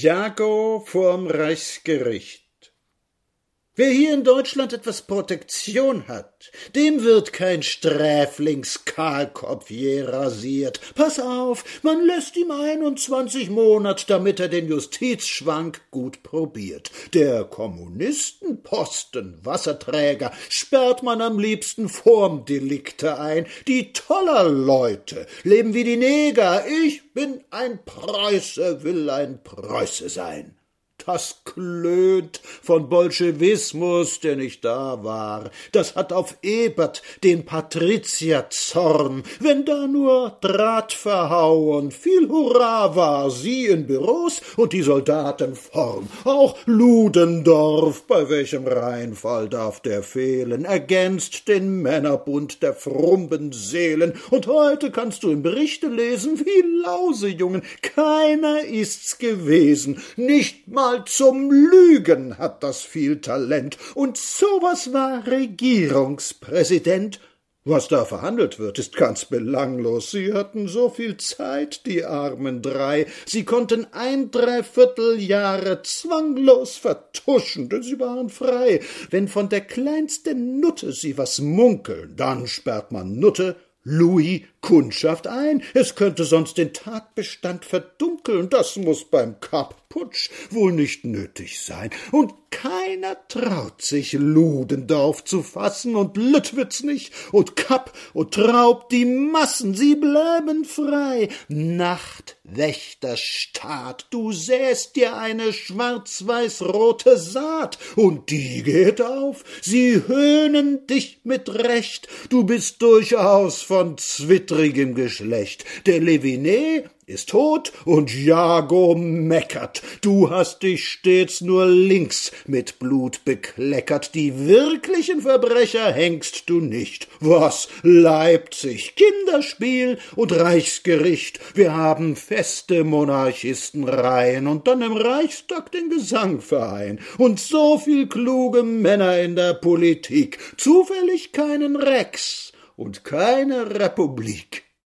Jago vorm Reichsgericht. Wer hier in Deutschland etwas Protektion hat, dem wird kein Sträflingskahlkopf je rasiert. Pass auf, man lässt ihm einundzwanzig Monat, damit er den Justizschwank gut probiert. Der Kommunistenposten, Wasserträger, sperrt man am liebsten vorm Delikte ein. Die toller Leute leben wie die Neger. Ich bin ein Preuße, will ein Preuße sein das klönt von Bolschewismus, der nicht da war. Das hat auf Ebert den Patrizierzorn, wenn da nur Drahtverhau und viel Hurra war, sie in Büros und die Soldaten vorn. Auch Ludendorff, bei welchem Rheinfall darf der fehlen, ergänzt den Männerbund der frummen Seelen. Und heute kannst du im Berichte lesen, wie Lausejungen, keiner ist's gewesen, nicht mal zum Lügen hat das viel Talent. Und sowas war Regierungspräsident. Was da verhandelt wird, ist ganz belanglos. Sie hatten so viel Zeit, die armen drei. Sie konnten ein Dreivierteljahre zwanglos vertuschen, denn sie waren frei. Wenn von der kleinsten Nutte sie was munkeln, dann sperrt man Nutte Louis Kundschaft ein. Es könnte sonst den Tatbestand verdunkeln. Das muss beim Kapp-Putsch wohl nicht nötig sein. Und keiner traut sich, Ludendorff zu fassen und Lüttwitz nicht und Kapp und Traub die Massen, sie bleiben frei. Nachtwächterstaat, du säst dir eine schwarz-weiß-rote Saat und die geht auf. Sie höhnen dich mit Recht. Du bist durchaus von zwittrigem Geschlecht. Der Levinet ist tot und Jago meckert. Du hast dich stets nur links mit Blut bekleckert. Die wirklichen Verbrecher hängst du nicht. Was? Leipzig, Kinderspiel und Reichsgericht. Wir haben feste Monarchistenreihen und dann im Reichstag den Gesangverein und so viel kluge Männer in der Politik. Zufällig keinen Rex und keine Republik.